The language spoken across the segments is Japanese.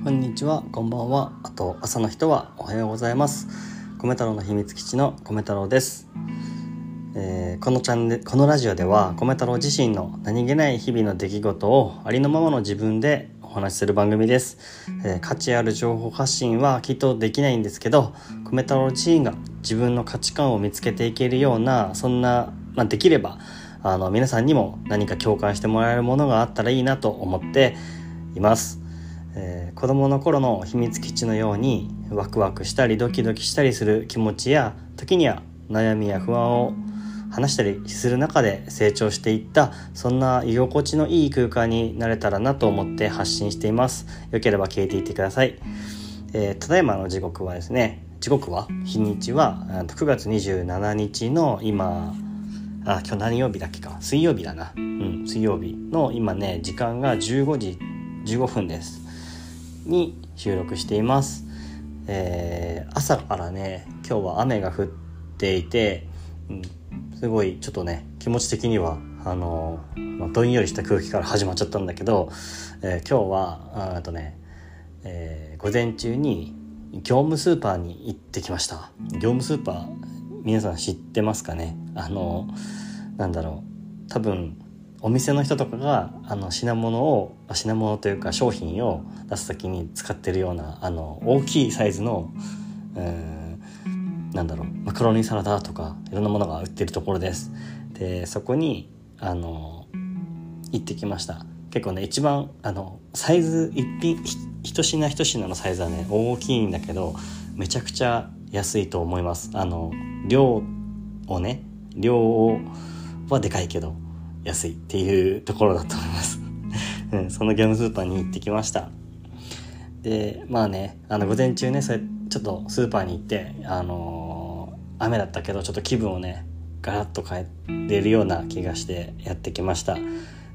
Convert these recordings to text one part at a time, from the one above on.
こんにちは、こんばんは。あと朝の人はおはようございます。米太郎の秘密基地の米太郎です。えー、このチャンネルこのラジオでは米太郎自身の何気ない日々の出来事をありのままの自分でお話しする番組です、えー、価値ある情報発信はきっとできないんですけど米太郎自身が自分の価値観を見つけていけるようなそんな、まあ、できればあの皆さんにも何か共感してもらえるものがあったらいいなと思っています、えー、子供の頃の秘密基地のようにワクワクしたりドキドキしたりする気持ちや時には悩みや不安を話したりする中で成長していったそんな居心地のいい空間になれたらなと思って発信しています。よければ聞いていってください、えー、ただいまの時刻はですね時刻は日にちは9月27日の今あ今日何曜日だっけか。水曜日だな。うん水曜日の今ね時間が15時15分です。に収録しています。えー、朝からね今日は雨が降っていて、うん、すごいちょっとね気持ち的にはあの、まあ、どんよりした空気から始まっちゃったんだけど、えー、今日はあとね、えー、午前中に業務スーパーに行ってきました。業務スーパー皆さん知ってますかね？あのなんだろう。多分お店の人とかがあの品物を品物というか商品を出す時に使ってるようなあの大きいサイズのうんなんだろうマカロニサラダとかいろんなものが売ってるところです。でそこにあの行ってきました。結構ね一番あのサイズ一品一品一品のサイズはね大きいんだけどめちゃくちゃ安いと思います。あの量をね量はでかいけど。安いっていうところだと思います、うん、そのゲームスーパーに行ってきました。でまあねあの午前中ねそれちょっとスーパーに行ってあのー、雨だったけどちょっと気分をねガラッと変えれるような気がしてやってきました。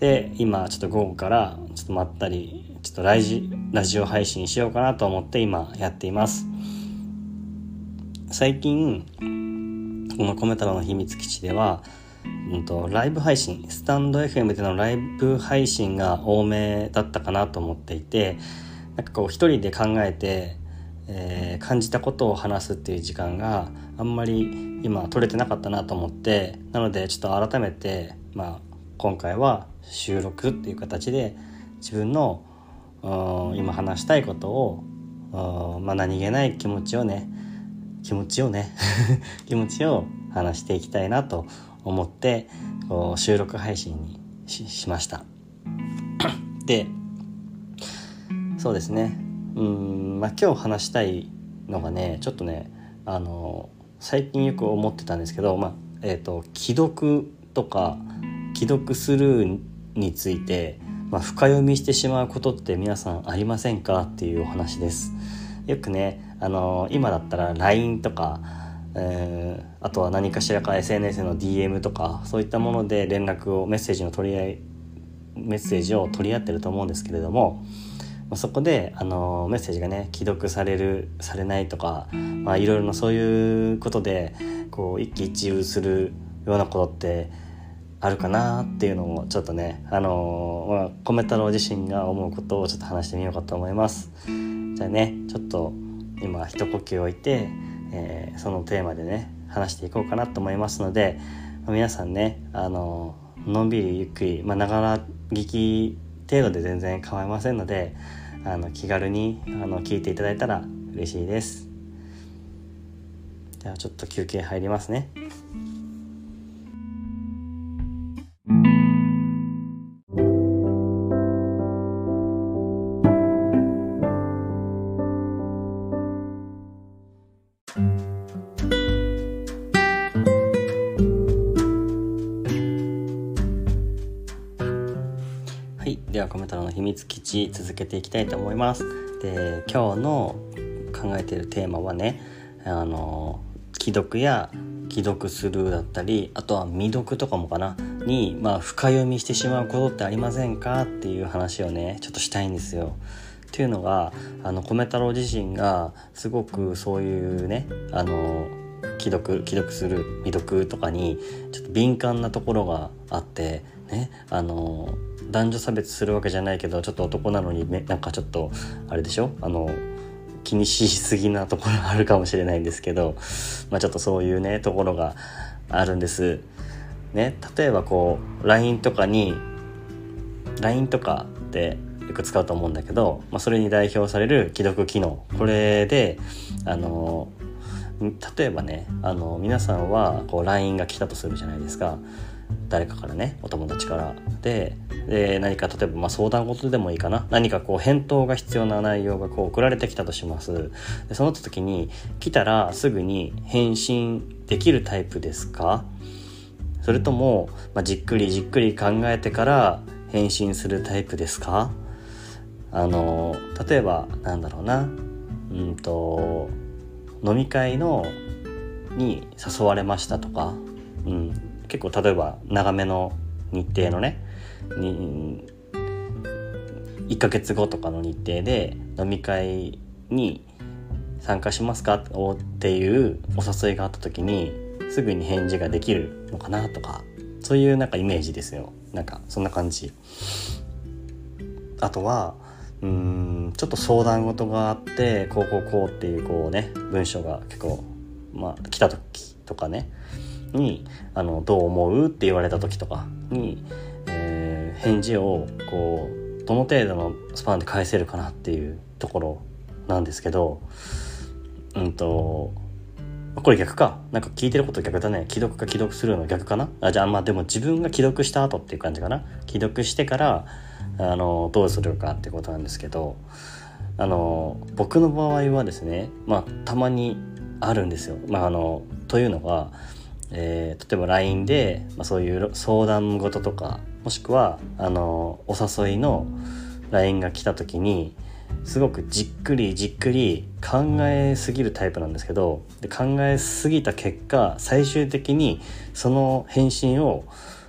で今ちょっと午後からちょっとまったりちょっとラジラジオ配信しようかなと思って今やっています。最近このコメ太郎の秘密基地では、うんと、ライブ配信スタンド FM でのライブ配信が多めだったかなと思っていてなんかこう一人で考えて、えー、感じたことを話すっていう時間があんまり今取れてなかったなと思ってなのでちょっと改めて、まあ、今回は収録っていう形で自分の今話したいことを、まあ、何気ない気持ちをね気持ちをね 気持ちを話していきたいなと思ってこう収録配信にしましたでそうですねうんまあ今日話したいのがねちょっとねあの最近よく思ってたんですけどまあえっ、ー、と既読とか既読スルーについて、まあ、深読みしてしまうことって皆さんありませんかっていうお話です。よくね、あの今だったら LINE とか、えー、あとは何かしらか SNS の DM とかそういったもので連絡をメッセージの取り合いメッセージを取り合ってると思うんですけれども、まあ、そこで、あのメッセージがね既読されるされないとか、まあ、いろいろなそういうことでこう一喜一憂するようなことってあるかなっていうのもちょっとねあのまあ、コメ太郎自身が思うことをちょっと話してみようかと思います。じゃあねちょっと今一呼吸置いて、えー、そのテーマでね話していこうかなと思いますので皆さんねあののんびりゆっくりながら聞き程度で全然構いませんのであの気軽にあの聞いていただいたら嬉しいですではちょっと休憩入りますね。太郎の秘密基地続けていきたいと思いますで今日の考えているテーマはねあの既読や既読スルーだったりあとは未読とかもかなに、まあ、深読みしてしまうことってありませんかっていう話をねちょっとしたいんですよ。っていうのがあの米太郎自身がすごくそういうねあの既読既読する未読とかにちょっと敏感なところがあってねあの男女差別するわけじゃないけどちょっと男なのにねなんかちょっとあれでしょあの気にしすぎなところがあるかもしれないんですけど、まあ、ちょっとそういうねところがあるんです。ね、例えばこう LINE とかに LINE とかってよく使うと思うんだけど、まあ、それに代表される既読機能これであの例えばねあの皆さんはこう LINE が来たとするじゃないですか誰かからねお友達からでで何か例えばま相談事でもいいかな。何かこう返答が必要な内容がこう送られてきたとします。でその時に来たらすぐに返信できるタイプですか？それとも、ま、じっくりじっくり考えてから返信するタイプですか？あの例えばなんだろうな。うんと飲み会のに誘われましたとか、うん、結構例えば長めの日程のねに1ヶ月後とかの日程で飲み会に参加しますか？っていうお誘いがあった時にすぐに返事ができるのかなとかそういうなんかイメージですよ。なんかそんな感じ。あとはうんちょっと相談事があってこうこうこうっていうこうね文章が結構まあ来た時とかねにあのどう思うって言われた時とかに、えー、返事をこうどの程度のスパンで返せるかなっていうところなんですけどうんとこれ逆か？なんか聞いてること逆だね。既読か既読するの逆かな？あじゃあまあでも自分が既読した後っていう感じかな？既読してからあのどうするかってことなんですけどあの僕の場合はですねまあたまにあるんですよ。まあ、あのというのはえー、例えば LINE で、まあ、そういう相談事とかもしくはあのお誘いの LINE が来た時にすごくじっくりじっくり考えすぎるタイプなんですけどで考えすぎた結果最終的にその返信を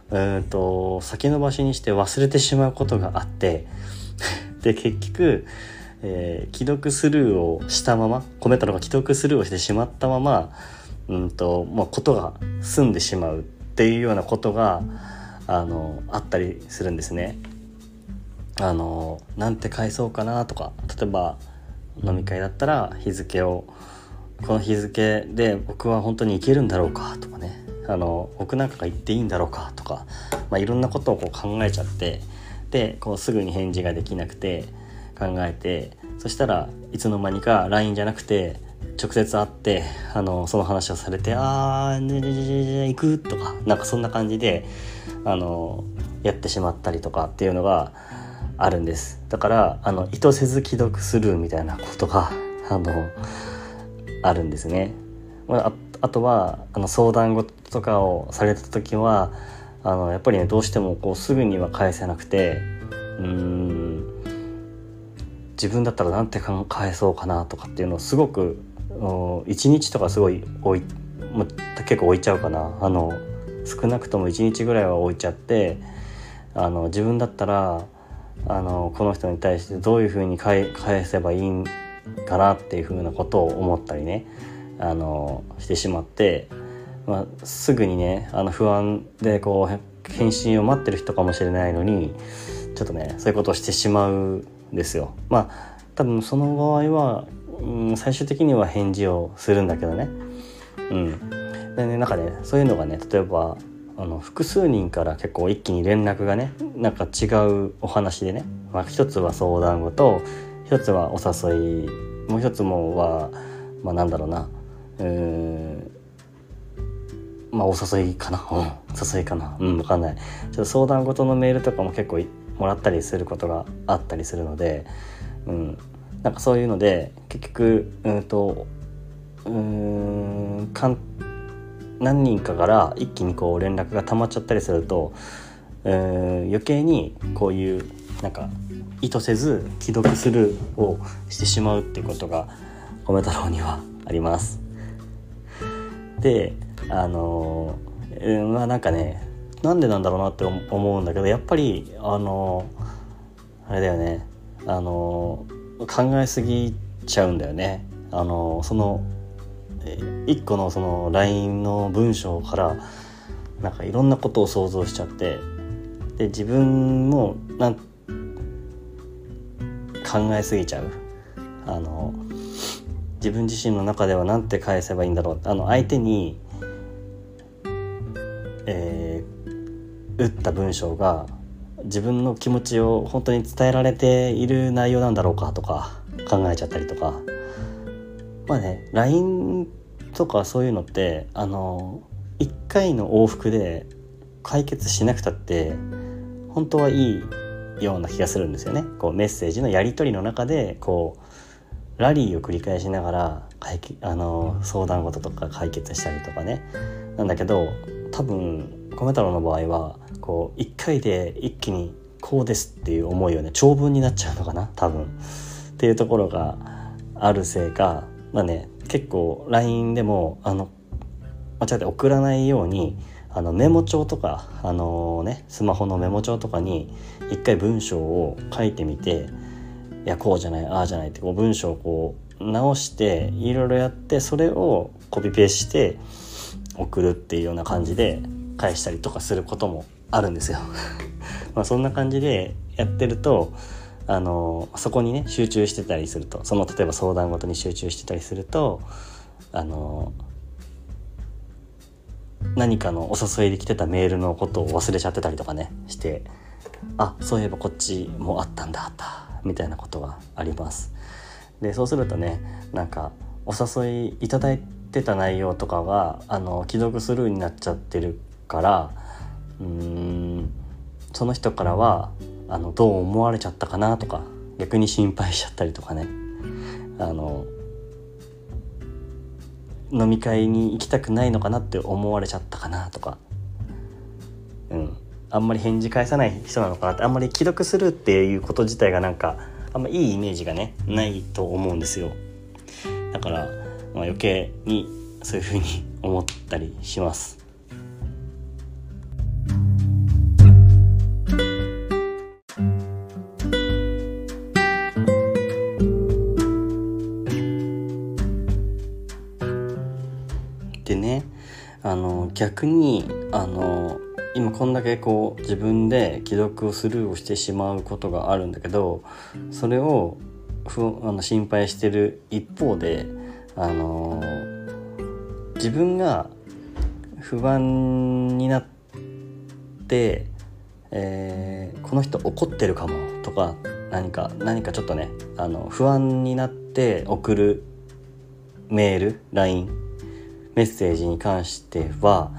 うんと先延ばしにして忘れてしまうことがあって で結局、えー、既読スルーをしたままコメントのが既読スルーをしてしまったままうんとまあ、ことが済んでしまうっていうようなことがあのあったりするんですね。あのなんて返そうかなとか例えば飲み会だったら日付をこの日付で僕は本当に行けるんだろうかとかねあの僕なんかが行っていいんだろうかとか、まあ、いろんなことをこう考えちゃってでこうすぐに返事ができなくて考えてそしたらいつの間にか LINE じゃなくて直接会ってあのその話をされて「ああねね行く?」とかなんかそんな感じであのやってしまったりとかっていうのがあるんですだからあの意図せず既読するみたいなことが あのあるんですね。ああとはあの相談事とかをされた時はあのやっぱりねどうしてもこうすぐには返せなくてうん自分だったらなんて返そうかなとかっていうのをすごく1日とかすごい置い結構置いちゃうかなあの少なくとも1日ぐらいは置いちゃってあの自分だったらあのこの人に対してどういうふうに返せばいいんかなっていうふうなことを思ったりねあのしてしまって、まあ、すぐにねあの不安でこう返信を待ってる人かもしれないのにちょっとねそういうことをしてしまうんですよ。まあ多分その場合はうん、最終的には返事をするんだけどね。うん、でねなんかねそういうのがね例えばあの複数人から結構一気に連絡がねなんか違うお話でね、まあ、一つは相談事一つはお誘いもう一つもは、まあ、なんだろうなうんまあお誘いかな、うん、誘いかなうん分かんない。ちょっと相談事のメールとかも結構もらったりすることがあったりするので、うん、なんかそういうので結局うんとうんかん何人かから一気にこう連絡が溜まっちゃったりするとうん余計にこういうなんか意図せず既読スルーをしてしまうっていうことが米太郎にはあります。であのー、まあなんかねなんでなんだろうなって思うんだけどやっぱりあのー、あれだよねあのー考えすぎちゃうんだよね。あのその一個のその LINE の文章からなんかいろんなことを想像しちゃってで自分もなん考えすぎちゃうあの自分自身の中では何て返せばいいんだろうあの相手に、えー、打った文章が自分の気持ちを本当に伝えられている内容なんだろうかとか考えちゃったりとかまあね LINE とかそういうのってあの1回の往復で解決しなくたって本当はいいような気がするんですよね。こうメッセージのやり取りの中でこうラリーを繰り返しながら解あの相談事とか解決したりとかねなんだけど多分米太郎の場合はこう1回で一気にこうですっていう思いをね長文になっちゃうのかな多分。っていうところがあるせいかまあね結構 LINE でもあの間違って送らないようにあのメモ帳とかあの、ねスマホのメモ帳とかに一回文章を書いてみていやこうじゃないああじゃないってこう文章をこう直していろいろやってそれをコピペして送るっていうような感じで返したりとかすることもあるんですよ。まあそんな感じでやってるとあのそこにね集中してたりするとその例えば相談ごとに集中してたりするとあの何かのお誘いで来てたメールのことを忘れちゃってたりとかねしてあそういえばこっちもあったんだったみたいなことがあります。でそうするとねなんかお誘いいただいてた内容とかがあの既読スルーになっちゃってるからうーんその人からはあのどう思われちゃったかなとか逆に心配しちゃったりとかね。あの飲み会に行きたくないのかなって思われちゃったかなとか。うん。あんまり返事返さない人なのかなってあんまり既読するっていうこと自体がなんかあんまいいイメージがねないと思うんですよ。だから、まあ、余計にそういうふうに 思ったりします。でねあの逆にあの今こんだけこう自分で既読をスルーをしてしまうことがあるんだけどそれをふあの心配してる一方であの自分が不安になって、えー、この人怒ってるかもとか何か何かちょっとねあの不安になって送るメール LINE メッセージに関しては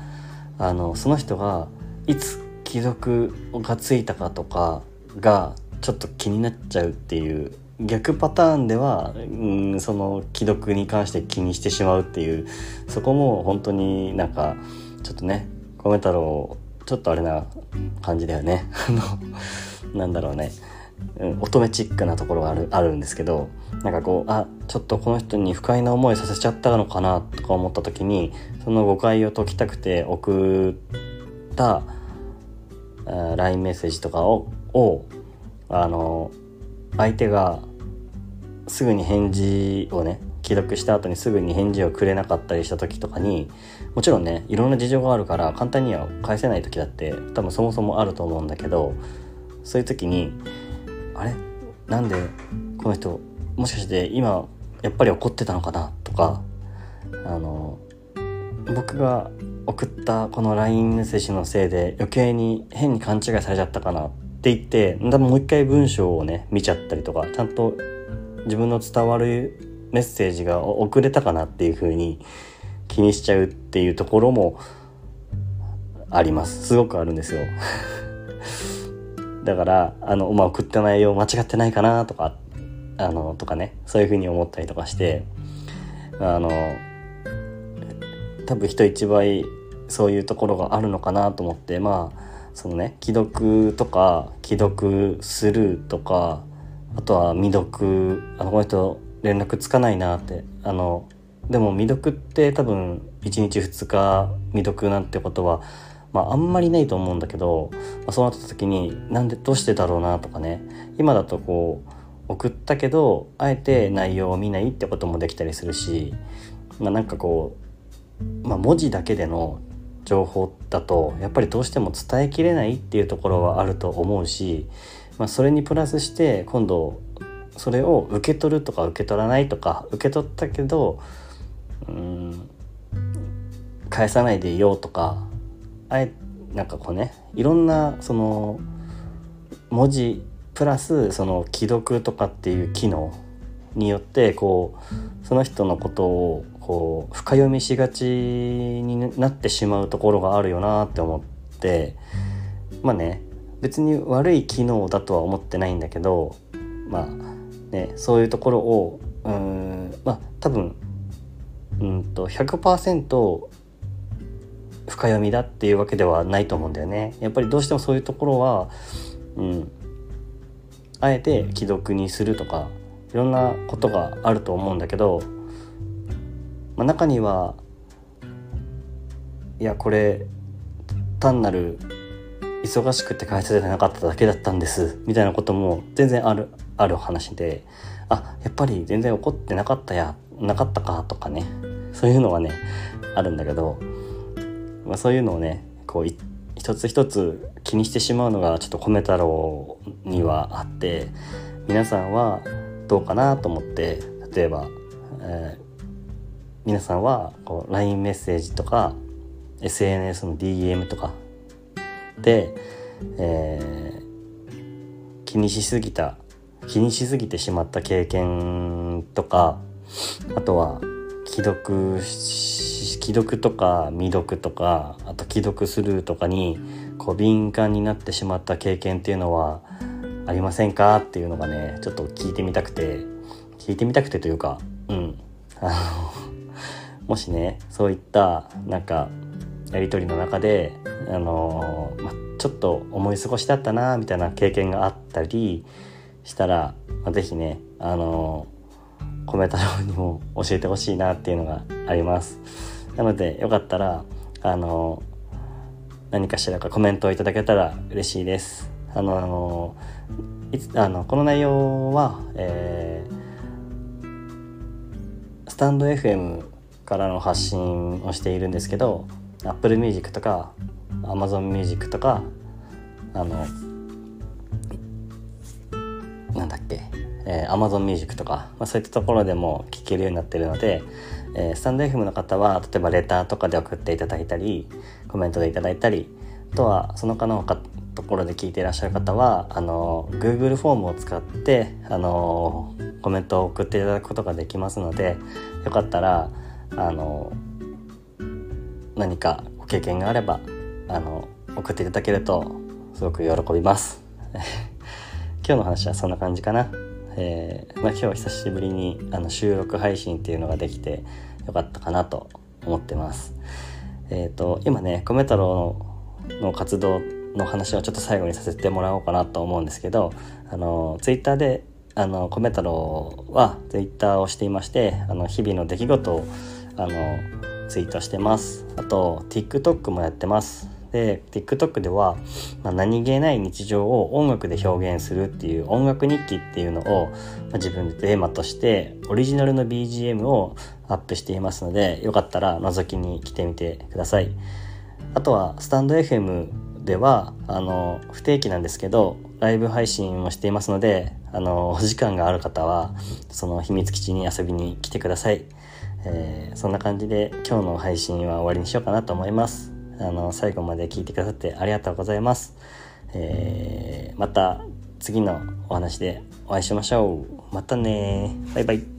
あのその人がいつ既読がついたかとかがちょっと気になっちゃうっていう逆パターンでは、うん、その既読に関して気にしてしまうっていうそこも本当になんかちょっとね米太郎ちょっとあれな感じだよね。なんだろうね。乙女チックなところがあるあるんですけどなんかこうあちょっとこの人に不快な思いさせちゃったのかなとか思った時にその誤解を解きたくて送った LINE メッセージとかををあの相手がすぐに返事をね既読した後にすぐに返事をくれなかったりした時とかにもちろんねいろんな事情があるから簡単には返せない時だって多分そもそもあると思うんだけどそういう時にあれ？なんでこの人もしかして今やっぱり怒ってたのかな？とかあの僕が送ったこの LINE メッセージのせいで余計に変に勘違いされちゃったかな？って言って多分もう一回文章をね見ちゃったりとかちゃんと自分の伝わるメッセージが遅れたかなっていう風に気にしちゃうっていうところもあります。すごくあるんですよ。だからあの、まあ、送った内容間違ってないかなとかあのとかねそういうふうに思ったりとかしてあの多分人一倍そういうところがあるのかなと思ってまあそのね既読とか既読スルーとかあとは未読あのこの人連絡つかないなってあのでも未読って多分1日2日未読なんてことはまあ、あんまりないと思うんだけど、まあ、そうなった時になんでどうしてだろうなとかね今だとこう送ったけどあえて内容を見ないってこともできたりするしまあ、なんかこう、まあ、文字だけでの情報だとやっぱりどうしても伝えきれないっていうところはあると思うし、まあ、それにプラスして今度それを受け取るとか受け取らないとか受け取ったけどうん返さないでいようとかあえなんかこうねいろんなその文字プラスその既読とかっていう機能によってこうその人のことをこう深読みしがちになってしまうところがあるよなって思ってまあね別に悪い機能だとは思ってないんだけどまあねそういうところをうんまあ多分うんと100%深読みだっていうわけではないと思うんだよね。やっぱりどうしてもそういうところは、うん、あえて既読にするとかいろんなことがあると思うんだけど、まあ、中にはいやこれ単なる忙しくて返せてなかっただけだったんですみたいなことも全然あるある話であやっぱり全然怒ってなかったやなかったかとかねそういうのはねあるんだけど、まあ、そういうのをねこう一つ一つ気にしてしまうのがちょっと米太郎にはあって皆さんはどうかなと思って例えば、えー、皆さんはこう LINE メッセージとか SNS の DM とかで、えー、気にしすぎた気にしすぎてしまった経験とかあとは既読既読とか未読とかあと既読スルーとかにこう敏感になってしまった経験っていうのはありませんか？っていうのがねちょっと聞いてみたくて聞いてみたくてというかうん。あのもしねそういったなんかやり取りの中であの、ま、ちょっと思い過ごしだったなみたいな経験があったりしたら、まあ、是非ねあの米太郎にも教えてほしいなっていうのがあります。なのでよかったらあの何かしらかコメントをいただけたら嬉しいです。あのいつあのこの内容は、えー、スタンド FM からの発信をしているんですけど Apple Music とか Amazon Music とかあのなんだっけ、えー、Amazon Music とか、まあ、そういったところでも聴けるようになってるので、えー、スタンド FM の方は例えばレターとかで送っていただいたりコメントでいただいたりあとはその他のところで聞いていらっしゃる方はあの Google フォームを使ってあのコメントを送っていただくことができますのでよかったらあの何かご経験があればあの送っていただけるとすごく喜びます。今日の話はそんな感じかな、えー、まあ、今日久しぶりにあの収録配信っていうのができてよかったかなと思ってます。えっ、ー、と今ね米太郎の活動の話をちょっと最後にさせてもらおうかなと思うんですけどあのツイッターであの米太郎はツイッターをしていましてあの日々の出来事をあのツイートしてます。あと TikTok もやってます。で TikTok では、まあ、何気ない日常を音楽で表現するっていう音楽日記っていうのを、まあ、自分でテーマとしてオリジナルの BGM をアップしていますのでよかったら覗きに来てみてください。あとはスタンド FM ではあの不定期なんですけどライブ配信もしていますのであのお時間がある方はその秘密基地に遊びに来てください、えー、そんな感じで今日の配信は終わりにしようかなと思います。あの最後まで聞いてくださってありがとうございます、えー、また次のお話でお会いしましょう。またねバイバイ。